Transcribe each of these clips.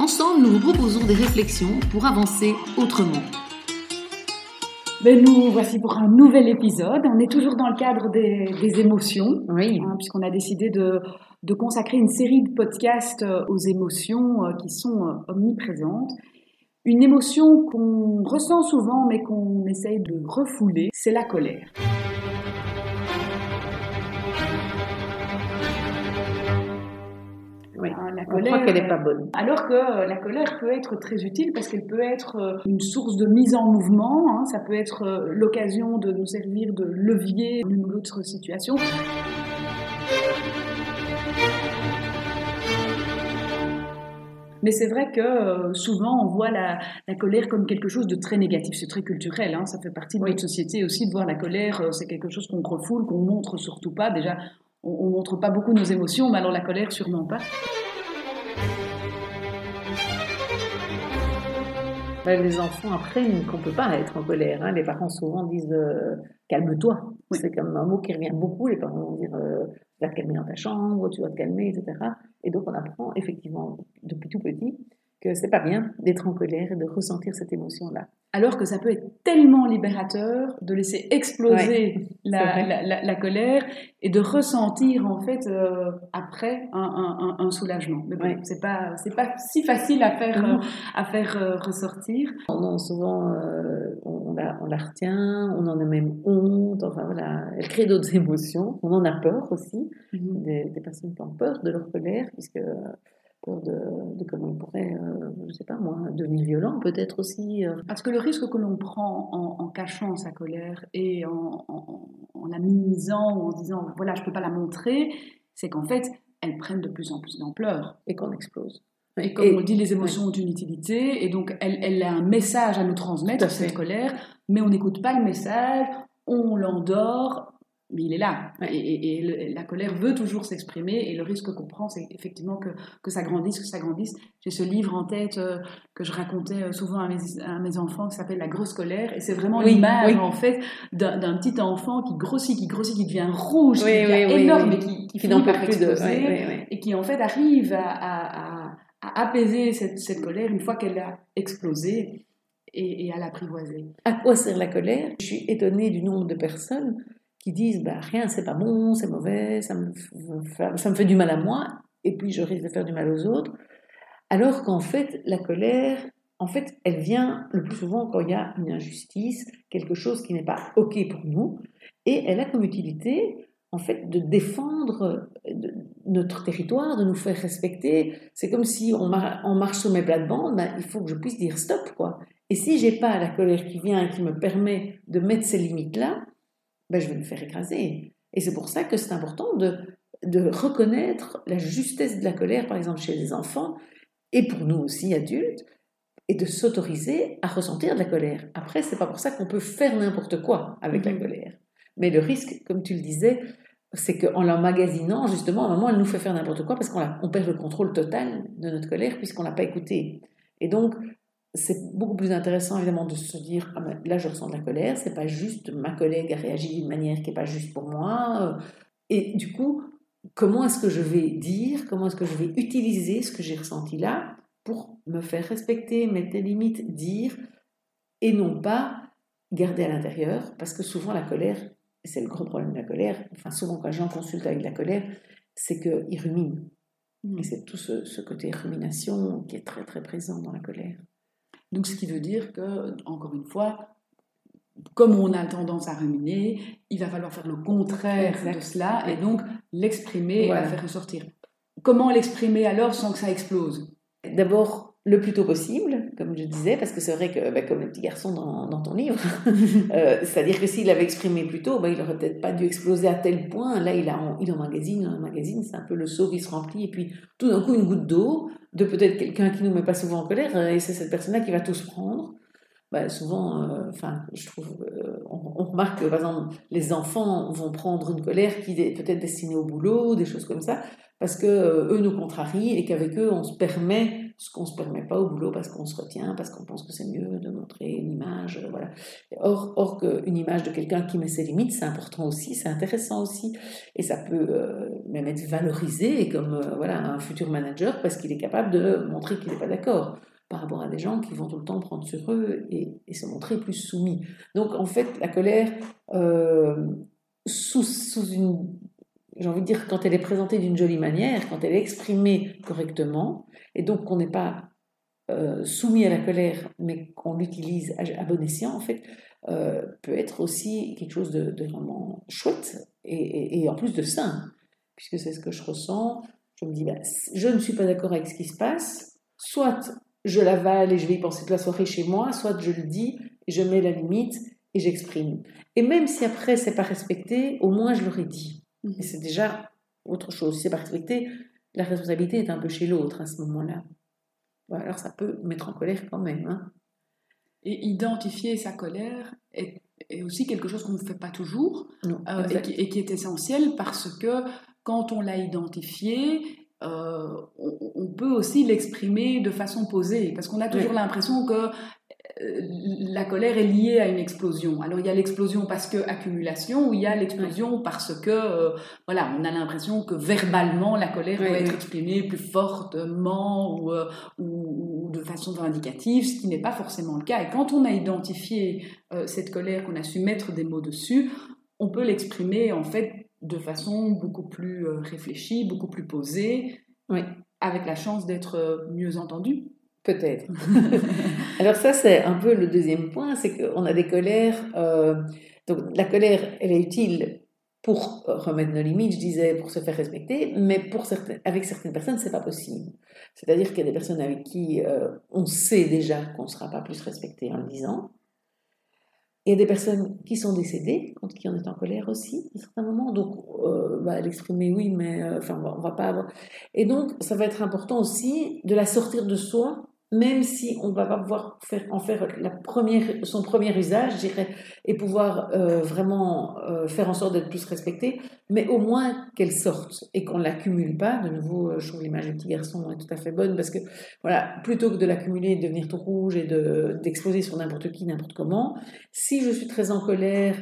Ensemble, nous vous proposons des réflexions pour avancer autrement. Ben nous voici pour un nouvel épisode. On est toujours dans le cadre des, émotions, oui. Hein, puisqu'on a décidé de, de, consacrer une série de podcasts euh, aux émotions euh, qui sont euh, omniprésentes. Une émotion qu'on ressent souvent mais qu'on essaye de refouler, c'est la colère. La colère, on croit qu'elle n'est pas bonne. Alors que euh, la colère peut être très utile parce qu'elle peut être euh, une source de mise en mouvement, hein. ça peut être euh, l'occasion de nous servir de levier d'une ou l'autre situation. Mais c'est vrai que euh, souvent on voit la, la, colère comme quelque chose de très négatif. C'est très culturel, hein, ça fait partie de notre société aussi de voir la colère. Euh, c'est quelque chose qu'on refoule, qu'on montre surtout pas. Déjà, on, ne montre pas beaucoup nos émotions, mais alors la colère sûrement pas. Les enfants apprennent qu'on ne peut pas être en colère. Hein. Les parents souvent disent euh, calme-toi. C'est comme un mot qui revient beaucoup. Les parents vont dire tu vas te calmer dans ta chambre, tu vas te calmer, etc. Et donc on apprend effectivement depuis tout petit que c'est pas bien d'être en colère et de ressentir cette émotion-là. Alors que ça peut être tellement libérateur de laisser exploser la, colère et de ressentir en fait euh, après un, soulagement. Mais bon, c'est pas c'est pas si facile à faire euh, à faire euh, ressortir. Non, souvent on, la, on la retient, on en a même honte. Enfin voilà, elle crée d'autres émotions. On en a peur aussi. Mhm. Des, des, personnes qui ont peur de leur colère puisque peur de, comment il pourrait, euh, je ne sais pas moi, devenir violent peut-être aussi. Euh. Parce que le risque que l'on prend en, cachant sa colère et en, la minimisant ou en se disant voilà je ne peux pas la montrer, c'est qu'en fait elles prennent de plus en plus d'ampleur. Et qu'on explose. Et comme on dit, les émotions ont une utilité, et donc elle, elle, a un message à nous transmettre, cette colère, mais on n'écoute pas le message, on l'endort, mais il est là. Et, la colère veut toujours s'exprimer. Et le risque qu'on prend, c'est effectivement que, que, ça grandisse, que ça grandisse. J'ai ce livre en tête euh, que je racontais euh, souvent à mes, à mes enfants qui s'appelle La grosse colère. Et c'est vraiment l'image, en fait, d'un petit enfant qui grossit, qui grossit, qui devient rouge, qui devient énorme et qui, qui, finit par exploser. Et qui, en fait, arrive à, à, à apaiser cette, cette, colère une fois qu'elle a explosé et, et à l'apprivoiser. À quoi sert la colère? Je suis étonnée du nombre de personnes qui disent bah, rien, c'est pas bon, c'est mauvais, ça me, ça me fait du mal à moi, et puis je risque de faire du mal aux autres. Alors qu'en fait, la colère, en fait, elle vient le plus souvent quand il y a une injustice, quelque chose qui n'est pas OK pour nous, et elle a comme utilité, en fait, de défendre notre territoire, de nous faire respecter. C'est comme si on, marche sur mes plates-bandes, ben, il faut que je puisse dire stop, quoi. Et si j'ai pas la colère qui vient et qui me permet de mettre ces limites-là, ben, je vais me faire écraser. Et c'est pour ça que c'est important de, de reconnaître la justesse de la colère, par exemple chez les enfants, et pour nous aussi adultes, et de s'autoriser à ressentir de la colère. Après, c'est pas pour ça qu'on peut faire n'importe quoi avec la mhm. colère. Mais le risque, comme tu le disais, c'est qu'en l'emmagasinant, justement, à un moment, elle nous fait faire n'importe quoi parce qu'on on perd le contrôle total de notre colère puisqu'on l'a pas écoutée. Et donc, c'est beaucoup plus intéressant évidemment de se dire ah ben, là je ressens de la colère, c'est pas juste ma collègue a réagi d'une manière qui n'est pas juste pour moi. Euh, et du coup, comment est-ce que je vais dire, comment est-ce que je vais utiliser ce que j'ai ressenti là pour me faire respecter, mettre des limites, dire, et non pas garder à l'intérieur, parce que souvent la colère, c'est le gros problème de la colère, enfin souvent quand les gens consultent avec la colère, c'est qu'ils ruminent. Mmh. Et c'est tout ce, ce côté rumination qui est très très présent dans la colère. Donc, ce qui veut dire que, encore une fois, comme on a tendance à ruminer, il va falloir faire le contraire de cela et donc l'exprimer et la faire ressortir. Comment l'exprimer alors sans que ça explose? D'abord, le plus tôt possible, comme je disais, parce que c'est vrai que, bah, comme le petit garçon dans, dans ton livre, euh, c'est-à-dire que s'il avait exprimé plus tôt, bah, il n'aurait peut-être pas dû exploser à tel point. Là, il, a, il magazine, un magazine, c'est un peu le seau qui se remplit, et puis tout d'un coup, une goutte d'eau de peut-être quelqu'un qui nous met pas souvent en colère, et c'est cette personne-là qui va tout se prendre. Bah, souvent, euh, enfin, je trouve, euh, on, remarque que par exemple, les enfants vont prendre une colère qui est peut-être destinée au boulot, des choses comme ça, parce que eux nous contrarient et qu'avec eux on se permet ce qu'on ne se permet pas au boulot parce qu'on se retient, parce qu'on pense que c'est mieux de montrer une image. Euh, voilà. Or, or qu'une image de quelqu'un qui met ses limites, c'est important aussi, c'est intéressant aussi. Et ça peut euh, même être valorisé comme euh, voilà, un futur manager parce qu'il est capable de montrer qu'il n'est pas d'accord par rapport à des gens qui vont tout le temps prendre sur eux et, se montrer plus soumis. Donc en fait, la colère, sous, sous une j'ai envie de dire, quand elle est présentée d'une jolie manière, quand elle est exprimée correctement, et donc qu'on n'est pas euh, soumis à la colère, mais qu'on l'utilise à, bon escient, en fait, euh, peut être aussi quelque chose de, vraiment chouette et, en plus de sain, puisque c'est ce que je ressens. Je me dis, ben, je ne suis pas d'accord avec ce qui se passe, soit je l'avale et je vais y penser toute la soirée chez moi, soit je le dis et je mets la limite et j'exprime. Et même si après c'est pas respecté, au moins je l'aurais dit. Mmh. Et c'est déjà autre chose. C'est respecté, la responsabilité est un peu chez l'autre à ce moment-là. alors ça peut mettre en colère quand même. Hein. Et identifier sa colère est, aussi quelque chose qu'on ne fait pas toujours euh, et, qui, est essentiel parce que quand on l'a identifié, euh, on, peut aussi l'exprimer de façon posée parce qu'on a toujours l'impression que la colère est liée à une explosion. Alors il y a l'explosion parce que accumulation, ou il y a l'explosion parce que euh, voilà, on a l'impression que verbalement la colère peut être exprimée plus fortement euh, ou, ou, de façon vindicative, ce qui n'est pas forcément le cas. Et quand on a identifié cette colère, qu'on a su mettre des mots dessus, on peut l'exprimer en fait de façon beaucoup plus réfléchie, beaucoup plus posée, avec la chance d'être mieux entendue. Peut-être. Alors ça, c'est un peu le deuxième point, c'est qu'on a des colères. Euh, donc la colère, elle est utile pour remettre nos limites, je disais, pour se faire respecter, mais pour certaines, avec certaines personnes, c'est pas possible. C'est-à-dire qu'il y a des personnes avec qui euh, on sait déjà qu'on ne sera pas plus respecté en le disant. Il y a des personnes qui sont décédées, contre qui on est en colère aussi, à certains moments. Donc, euh, bah, l'exprimer, oui, mais enfin, on va pas avoir. Et donc, ça va être important aussi de la sortir de soi même si on va pas pouvoir faire, en faire la première, son premier usage, je dirais, et pouvoir euh, vraiment euh, faire en sorte d'être plus respecté, mais au moins qu'elle sorte et qu'on l'accumule pas. De nouveau, euh, je trouve l'image du petit garçon est tout à fait bonne parce que, voilà, plutôt que de l'accumuler, de devenir tout rouge et d'exploser sur n'importe qui, n'importe comment, si je suis très en colère,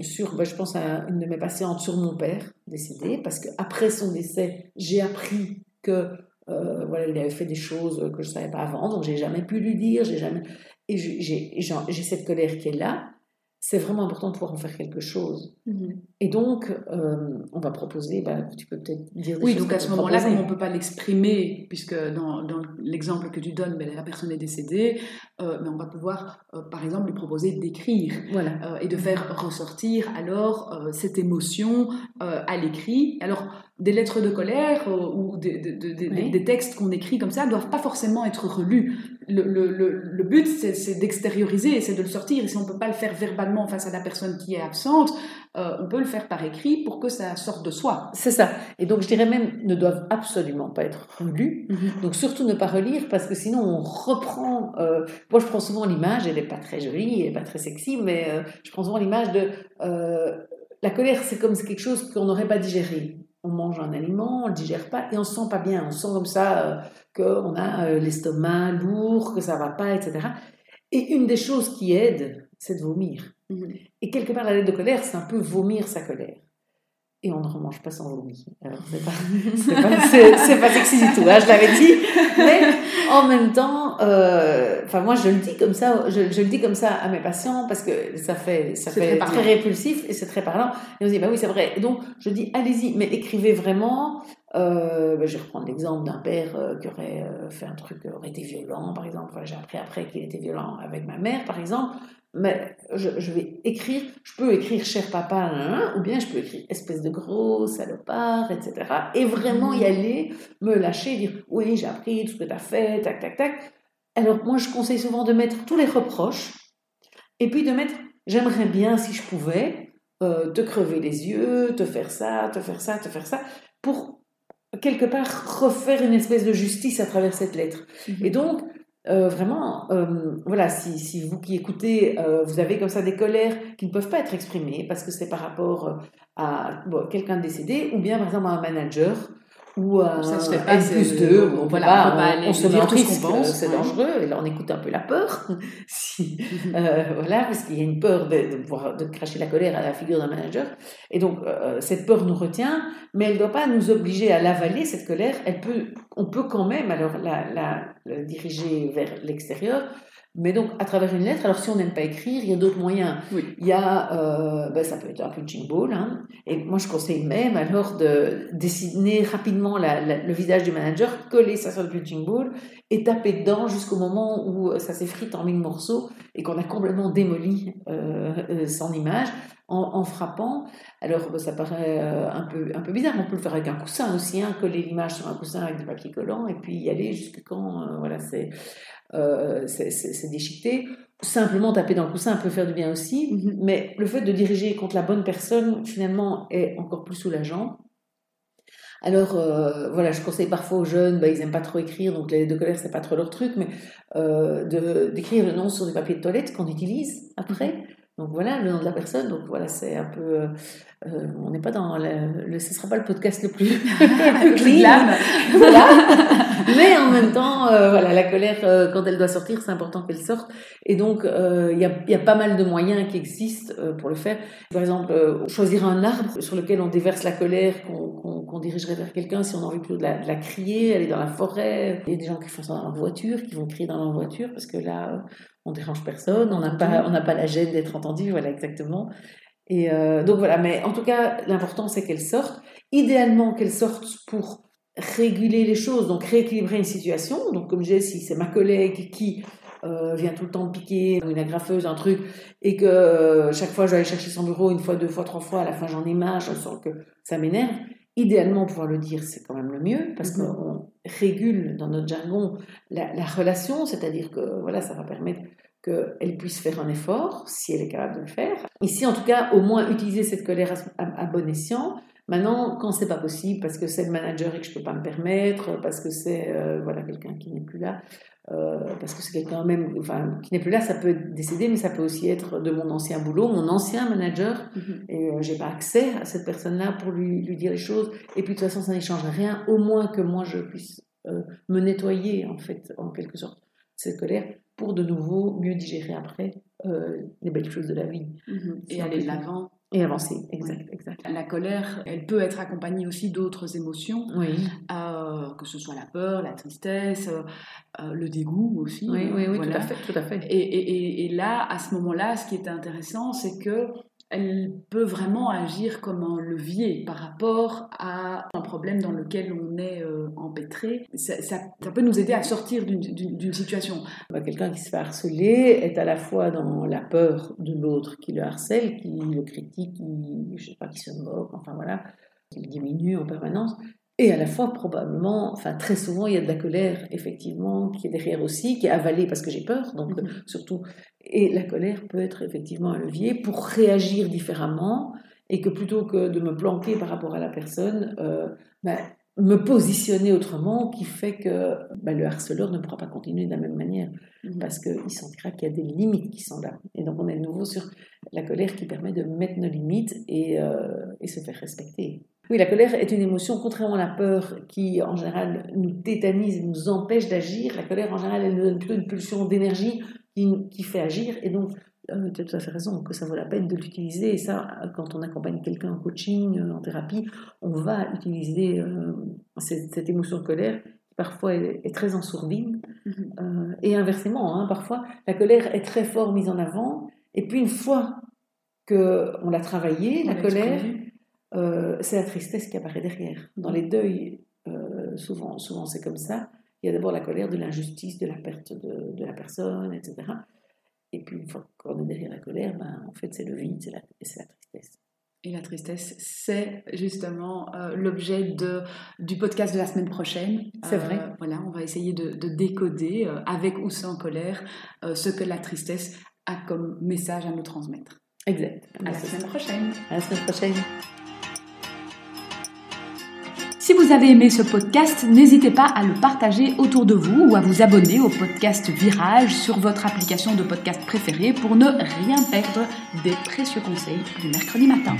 sur, ben, je pense à une de mes patientes sur mon père décédé, parce qu'après son décès, j'ai appris que euh, voilà, il avait fait des choses que je ne savais pas avant, donc j'ai jamais pu lui dire, j'ai jamais. Et j'ai cette colère qui est là, c'est vraiment important de pouvoir en faire quelque chose. Mhm. Et donc, euh, on va proposer, bah, tu peux peut-être dire des Oui, donc à ce moment-là, comme on ne peut pas l'exprimer, puisque dans, dans l'exemple que tu donnes, ben, la personne est décédée, euh, mais on va pouvoir, par exemple, lui proposer d'écrire voilà. et de faire ressortir alors cette émotion à l'écrit. Alors, des lettres de colère ou des, textes qu'on écrit comme ça ne doivent pas forcément être relus le, le, le, but, c'est d'extérioriser et c'est de le sortir. Et si on ne peut pas le faire verbalement face à la personne qui est absente, euh, on peut le faire par écrit pour que ça sorte de soi. C'est ça. Et donc, je dirais même, ne doivent absolument pas être relus. Mhm. Donc, surtout ne pas relire parce que sinon, on reprend. Euh, moi, je prends souvent l'image, elle n'est pas très jolie, elle n'est pas très sexy, mais euh, je prends souvent l'image de. la colère, c'est comme quelque chose qu'on n'aurait pas digéré on mange un aliment, on ne le digère pas et on se sent pas bien. On sent comme ça euh, qu'on a euh, l'estomac lourd, que ça va pas, etc. Et une des choses qui aide, c'est de vomir. Mhm. Et quelque part, la lettre de colère, c'est un peu vomir sa colère et on ne remange pas sans vomi. C'est pas, pas, pas, sexy du tout, hein, je l'avais dit. Mais en même temps, euh, enfin, moi, je le dis comme ça, je, je, le dis comme ça à mes patients parce que ça fait, ça fait très, répulsif et c'est très parlant. Et on se dit, bah oui, c'est vrai. donc, je dis, allez-y, mais écrivez vraiment Euh, ben, je vais reprendre l'exemple d'un père euh, qui aurait euh, fait un truc, aurait été violent, par exemple. J'ai appris après qu'il était violent avec ma mère, par exemple. Mais je, vais écrire, je peux écrire cher papa, ou bien je peux écrire espèce de gros salopard, etc. Et vraiment y mmh. aller, me lâcher, dire oui, j'ai appris tout ce que tu as fait, tac, tac, tac. Alors moi, je conseille souvent de mettre tous les reproches, et puis de mettre j'aimerais bien, si je pouvais, te crever les yeux, te faire ça, te faire ça, te faire ça, pour quelque part refaire une espèce de justice à travers cette lettre. Mhm. Et donc, euh, vraiment, euh, voilà, si, si, vous qui écoutez, euh, vous avez comme ça des colères qui ne peuvent pas être exprimées parce que c'est par rapport à quelqu'un décédé ou bien par exemple à un manager ou un ça se fait pas, plus 2, on, voilà, on, on, se met en risque, c'est dangereux, et là on écoute un peu la peur, si, euh, voilà, parce qu'il y a une peur de, de, de, cracher la colère à la figure d'un manager, et donc euh, cette peur nous retient, mais elle ne doit pas nous obliger à l'avaler, cette colère, elle peut, on peut quand même alors la, la, la diriger vers l'extérieur, mais donc, à travers une lettre, alors si on n'aime pas écrire, il y a d'autres moyens. Il y a, euh, ben, ça peut être un punching ball, hein, et moi je conseille même alors de dessiner rapidement le visage du manager, coller ça sur le punching ball et taper dedans jusqu'au moment où ça s'effrite en mille morceaux et qu'on a complètement démoli euh, euh, son image en, frappant. Alors ben, ça paraît un, peu, un peu bizarre, on peut le faire avec un coussin aussi, hein, coller l'image sur un coussin avec du papier collant et puis y aller jusqu'à quand, voilà, c'est euh, c'est déchiqueté. Simplement taper dans le coussin peut faire du bien aussi, mhm. mais le fait de diriger contre la bonne personne, finalement, est encore plus soulageant. Alors, euh, voilà, je conseille parfois aux jeunes, bah, ils n'aiment pas trop écrire, donc les lettres de colère, c'est pas trop leur truc, mais euh, d'écrire le nom sur du papier de toilette qu'on utilise après. Donc voilà, le nom de la personne. Donc voilà, c'est un peu. on n'est pas dans. Le, ce ne sera pas le podcast le plus, clean. voilà. Mais en même temps, euh, voilà, la colère, euh, quand elle doit sortir, c'est important qu'elle sorte. Et donc, euh, il y, a, y, a, pas mal de moyens qui existent pour le faire. Par exemple, choisir un arbre sur lequel on déverse la colère qu'on dirigerait vers quelqu'un si on a envie plutôt de la, de la, crier, aller dans la forêt. Il y a des gens qui font ça dans leur voiture, qui vont crier dans leur voiture parce que là, on dérange personne, on n'a pas, on n'a pas la gêne d'être entendu, voilà exactement. Et donc voilà, mais en tout cas, l'important c'est qu'elle sorte. Idéalement, qu'elle sorte pour réguler les choses, donc rééquilibrer une situation. Donc, comme je disais, si c'est ma collègue qui euh, vient tout le temps piquer, une agrafeuse, un truc, et que euh, chaque fois je dois aller chercher son bureau une fois, deux fois, trois fois, à la fin j'en ai marre, je sens que ça m'énerve. Idéalement, pouvoir le dire, c'est quand même le mieux, parce mm-hmm. qu'on régule dans notre jargon la, relation, c'est-à-dire que voilà, ça va permettre qu'elle puisse faire un effort, si elle est capable de le faire. Ici, en tout cas, au moins utiliser cette colère à bon escient, Maintenant, quand c'est pas possible, parce que c'est le manager et que je peux pas me permettre, parce que c'est euh, voilà quelqu'un qui n'est plus là, euh, parce que c'est quelqu'un même, enfin qui n'est plus là, ça peut décéder, mais ça peut aussi être de mon ancien boulot, mon ancien manager, mm-hmm. et euh, j'ai pas accès à cette personne-là pour lui, lui dire les choses. Et puis de toute façon, ça n'échange rien, au moins que moi je puisse me nettoyer en fait, en quelque sorte, cette colère pour de nouveau mieux digérer après les belles choses de la vie mm-hmm. et aller de l'avant et avancer, exact, exact. La colère, elle peut être accompagnée aussi d'autres émotions, oui. euh, que ce soit la peur, la tristesse, euh, le dégoût aussi. Oui, oui, oui tout à fait. Tout à fait. Et, et, et là, à ce moment-là, ce qui est intéressant, c'est que elle peut vraiment agir comme un levier par rapport à un problème dans lequel on est euh, empêtré. Ça, peut nous aider à sortir d'une situation. Bah, quelqu'un qui se fait harceler est à la fois dans la peur de l'autre qui le harcèle, qui le critique, qui, je sais pas, qui se moque, enfin voilà, qui le diminue en permanence, et à la fois, probablement, enfin très souvent, il y a de la colère, effectivement, qui est derrière aussi, qui est avalée parce que j'ai peur, donc mhm. surtout. Et la colère peut être effectivement un levier pour réagir différemment, et que plutôt que de me planquer par rapport à la personne, euh, ben, me positionner autrement, qui fait que ben, le harceleur ne pourra pas continuer de la même manière, mhm. parce qu'il sentira qu'il y a des limites qui sont là. Et donc on est de nouveau sur la colère qui permet de mettre nos limites et, euh, et se faire respecter. Oui, la colère est une émotion, contrairement à la peur qui, en général, nous tétanise et nous empêche d'agir. La colère, en général, elle nous donne plutôt une pulsion d'énergie qui, fait agir. Et donc, euh, tu as tout à fait raison, que ça vaut la peine de l'utiliser. Et ça, quand on accompagne quelqu'un en coaching, euh, en thérapie, on va utiliser euh, cette, émotion de colère qui parfois est, très en sourdine. Mm-hmm. et inversement, hein, parfois, la colère est très fort mise en avant. Et puis, une fois qu'on l'a travaillée, la colère, c'est la tristesse qui apparaît derrière. Dans les deuils, souvent, souvent c'est comme ça. Il y a d'abord la colère de l'injustice, de la perte de, de, la personne, etc. Et puis une fois qu'on est derrière la colère, ben, en fait c'est le vide, c'est la, la, tristesse. Et la tristesse, c'est justement euh, l'objet de, du podcast de la semaine prochaine. C'est vrai. Euh, voilà, on va essayer de, de décoder, euh, avec ou sans colère, ce que la tristesse a comme message à nous transmettre. Exact. À la semaine prochaine. À la semaine prochaine. Vous avez aimé ce podcast, n'hésitez pas à le partager autour de vous ou à vous abonner au podcast Virage sur votre application de podcast préférée pour ne rien perdre des précieux conseils du mercredi matin.